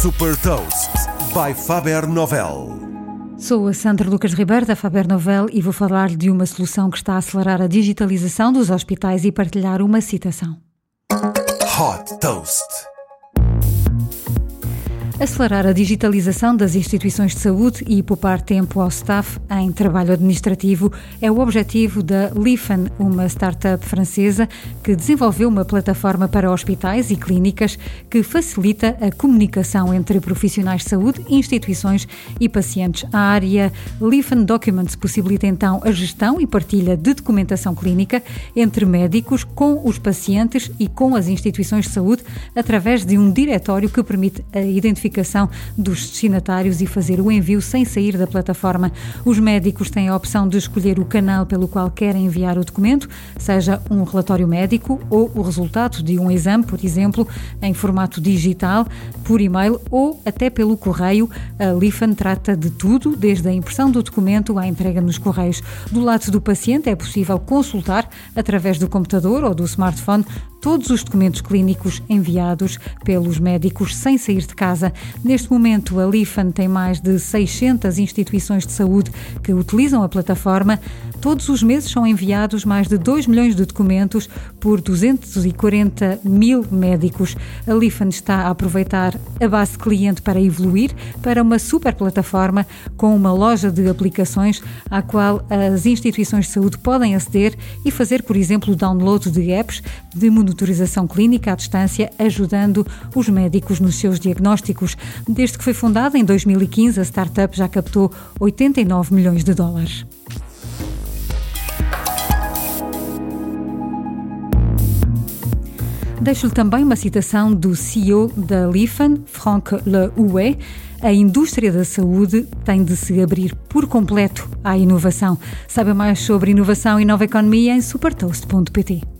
Super Toast by Faber Novel. Sou a Sandra Lucas Ribeiro da Faber Novel e vou falar de uma solução que está a acelerar a digitalização dos hospitais e partilhar uma citação. Hot Toast. Acelerar a digitalização das instituições de saúde e poupar tempo ao staff em trabalho administrativo é o objetivo da Lifan, uma startup francesa que desenvolveu uma plataforma para hospitais e clínicas que facilita a comunicação entre profissionais de saúde, instituições e pacientes. A área Lifan Documents possibilita então a gestão e partilha de documentação clínica entre médicos, com os pacientes e com as instituições de saúde através de um diretório que permite a identificação identificação dos destinatários e fazer o envio sem sair da plataforma. Os médicos têm a opção de escolher o canal pelo qual querem enviar o documento, seja um relatório médico ou o resultado de um exame, por exemplo, em formato digital, por e-mail ou até pelo correio. A Lifan trata de tudo, desde a impressão do documento à entrega nos correios. Do lado do paciente é possível consultar através do computador ou do smartphone todos os documentos clínicos enviados pelos médicos sem sair de casa. Neste momento, a Lifan tem mais de 600 instituições de saúde que utilizam a plataforma. Todos os meses são enviados mais de 2 milhões de documentos por 240 mil médicos. A Lifan está a aproveitar a base cliente para evoluir para uma super plataforma com uma loja de aplicações à qual as instituições de saúde podem aceder e fazer, por exemplo, o download de apps de monitorização clínica à distância, ajudando os médicos nos seus diagnósticos. Desde que foi fundada em 2015, a startup já captou 89 milhões de dólares. Deixo-lhe também uma citação do CEO da Lifan, Franck Le Houet. A indústria da saúde tem de se abrir por completo à inovação. Saiba mais sobre inovação e nova economia em supertoast.pt.